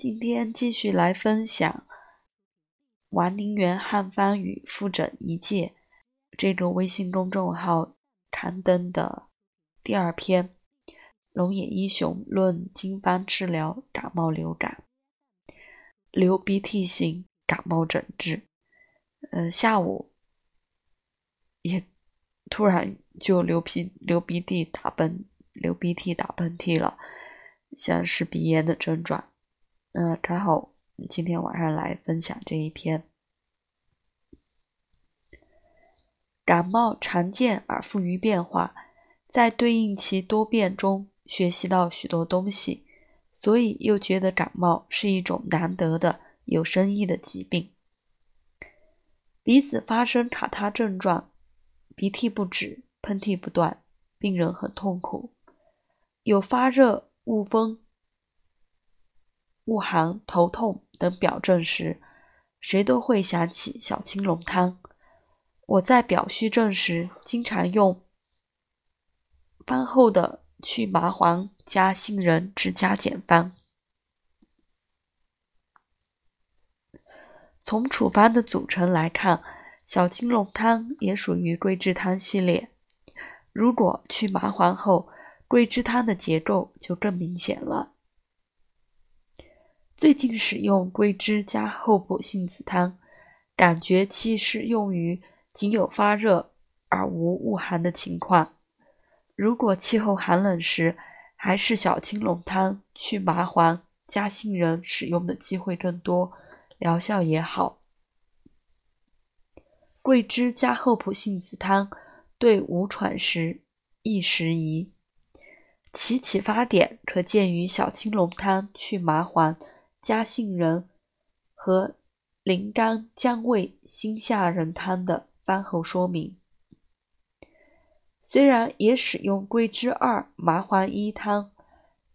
今天继续来分享王宁元汉方与复诊一介这个微信公众号刊登的第二篇《龙野英雄论经方治疗感冒流感流鼻涕型感冒诊治》。呃，下午也突然就流鼻流鼻涕打喷流鼻涕打喷嚏了，像是鼻炎的症状。嗯，刚好今天晚上来分享这一篇。感冒常见而富于变化，在对应其多变中学习到许多东西，所以又觉得感冒是一种难得的有深意的疾病。鼻子发生卡他症状，鼻涕不止，喷嚏不断，病人很痛苦，有发热、恶风。恶寒、头痛等表症时，谁都会想起小青龙汤。我在表虚症时，经常用饭后的去麻黄加杏仁治加减方。从处方的组成来看，小青龙汤也属于桂枝汤系列。如果去麻黄后，桂枝汤的结构就更明显了。最近使用桂枝加厚朴杏子汤，感觉其适用于仅有发热而无恶寒的情况。如果气候寒冷时，还是小青龙汤去麻黄加杏仁使用的机会更多，疗效也好。桂枝加厚朴杏子汤对无喘时亦适宜，其启发点可见于小青龙汤去麻黄。加杏仁和灵肝姜味辛下仁汤的饭后说明，虽然也使用桂枝二麻黄一汤，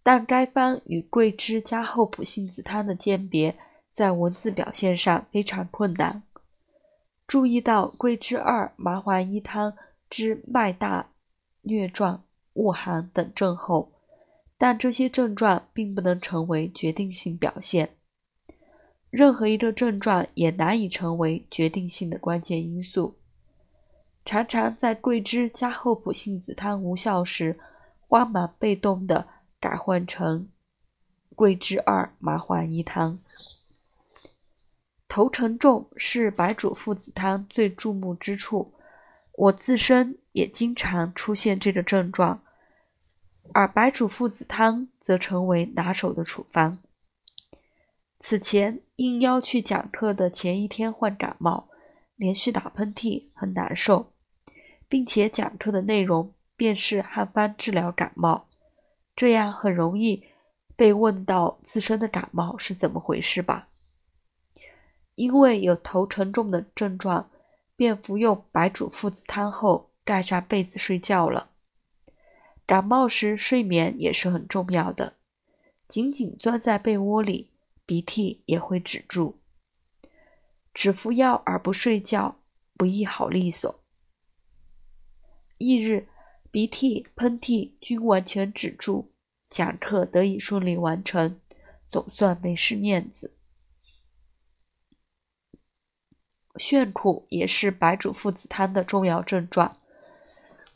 但该方与桂枝加厚朴杏子汤的鉴别在文字表现上非常困难。注意到桂枝二麻黄一汤之脉大、略状、恶寒等症候。但这些症状并不能成为决定性表现，任何一个症状也难以成为决定性的关键因素。常常在桂枝加厚朴杏子汤无效时，慌忙被动的改换成桂枝二麻黄一汤。头沉重是白术附子汤最注目之处，我自身也经常出现这个症状。而白术附子汤则成为拿手的处方。此前应邀去讲课的前一天患感冒，连续打喷嚏，很难受，并且讲课的内容便是汉方治疗感冒，这样很容易被问到自身的感冒是怎么回事吧？因为有头沉重的症状，便服用白术附子汤后盖上被子睡觉了。感冒时睡眠也是很重要的，紧紧钻在被窝里，鼻涕也会止住。只服药而不睡觉，不易好利索。翌日，鼻涕、喷嚏均完全止住，讲课得以顺利完成，总算没失面子。炫酷也是白术附子汤的重要症状。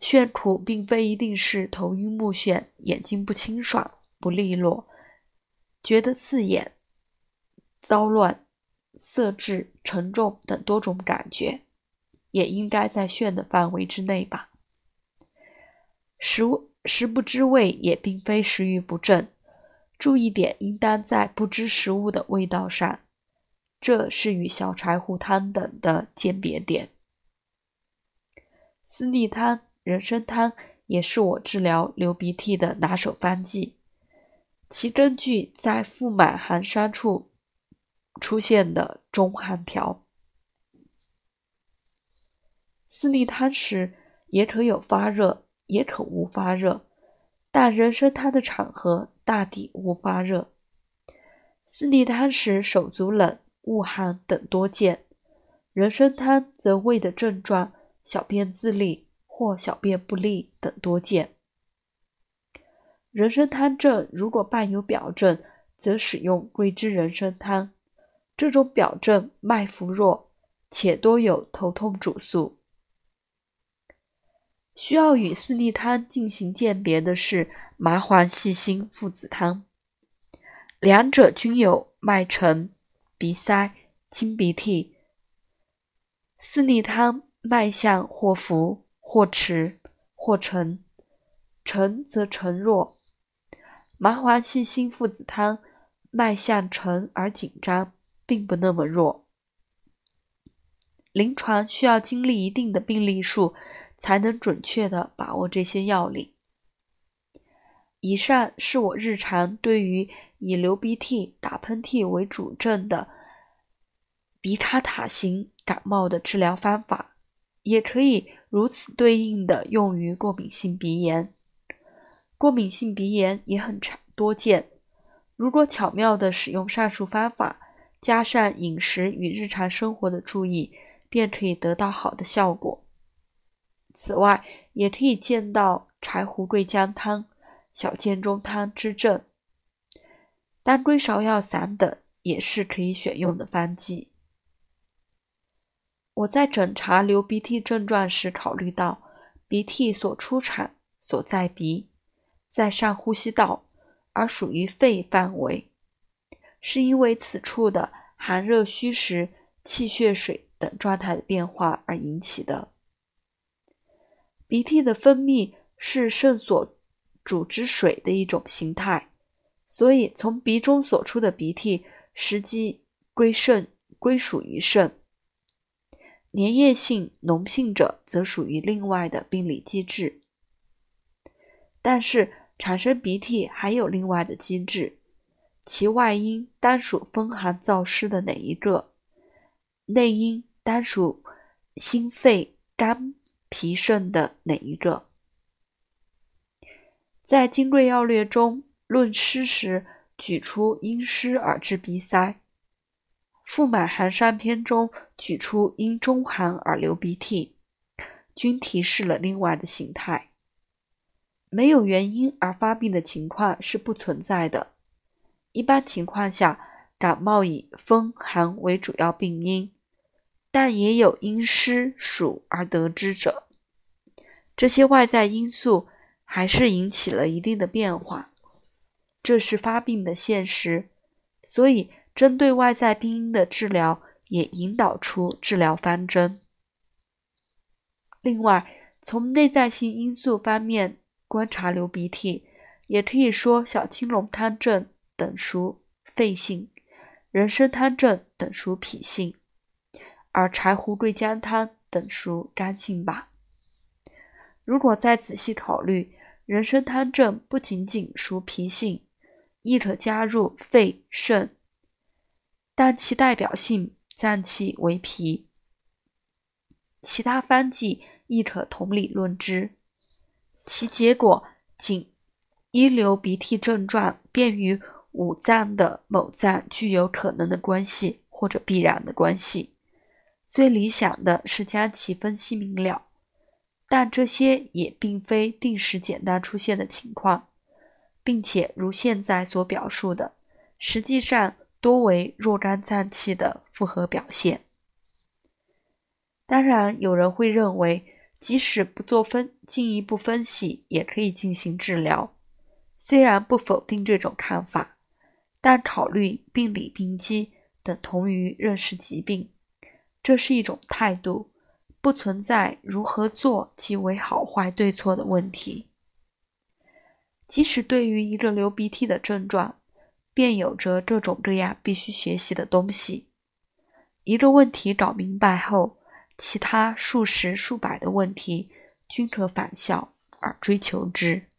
眩苦并非一定是头晕目眩、眼睛不清爽、不利落、觉得刺眼、糟乱、色质、沉重等多种感觉，也应该在眩的范围之内吧。食食不知味也并非食欲不振，注意点应当在不知食物的味道上，这是与小柴胡汤等的鉴别点。四逆汤。人参汤也是我治疗流鼻涕的拿手方剂，其根据在腹满寒山处出现的中寒条。四逆汤时也可有发热，也可无发热，但人参汤的场合大抵无发热。四逆汤时手足冷、恶寒等多见，人参汤则胃的症状、小便自利。或小便不利等多见。人参汤症如果伴有表症，则使用桂枝人参汤。这种表症脉浮弱，且多有头痛主诉。需要与四逆汤进行鉴别的是麻黄细辛附子汤，两者均有脉沉、鼻塞、清鼻涕。四逆汤脉象或浮或迟或沉，沉则沉弱；麻黄细辛附子汤脉象沉而紧张，并不那么弱。临床需要经历一定的病例数。才能准确地把握这些要领。以上是我日常对于以流鼻涕、打喷嚏为主症的鼻卡塔型感冒的治疗方法，也可以如此对应的用于过敏性鼻炎。过敏性鼻炎也很常多见，如果巧妙地使用上述方法，加上饮食与日常生活的注意，便可以得到好的效果。此外，也可以见到柴胡桂姜汤、小建中汤之症，当归芍药散等也是可以选用的方剂。我在诊查流鼻涕症状时，考虑到鼻涕所出产所在鼻，在上呼吸道，而属于肺范围，是因为此处的寒热虚实、气血水等状态的变化而引起的。鼻涕的分泌是肾所主之水的一种形态，所以从鼻中所出的鼻涕实际归肾，归属于肾。粘液性、脓性者则属于另外的病理机制。但是产生鼻涕还有另外的机制，其外因单属风寒燥湿的哪一个？内因单属心肺肝。脾肾的哪一个？在《金匮要略》中论湿时，举出因湿而致鼻塞；《腹满寒伤篇》中举出因中寒而流鼻涕，均提示了另外的形态。没有原因而发病的情况是不存在的。一般情况下，感冒以风寒为主要病因。但也有因湿暑而得之者，这些外在因素还是引起了一定的变化，这是发病的现实。所以，针对外在病因的治疗也引导出治疗方针。另外，从内在性因素方面观察流鼻涕，也可以说小青龙汤症等属肺性，人参汤症等属脾性。而柴胡桂姜汤等属肝性吧。如果再仔细考虑，人参汤症不仅仅属脾性，亦可加入肺肾，但其代表性脏器为脾。其他方剂亦可同理论之，其结果仅一流鼻涕症状便与五脏的某脏具有可能的关系或者必然的关系。最理想的是将其分析明了，但这些也并非定时简单出现的情况，并且如现在所表述的，实际上多为若干脏器的复合表现。当然，有人会认为，即使不做分进一步分析，也可以进行治疗。虽然不否定这种看法，但考虑病理病机等同于认识疾病。这是一种态度，不存在如何做即为好坏对错的问题。即使对于一个流鼻涕的症状，便有着各种各样必须学习的东西。一个问题搞明白后，其他数十数百的问题均可返校而追求之。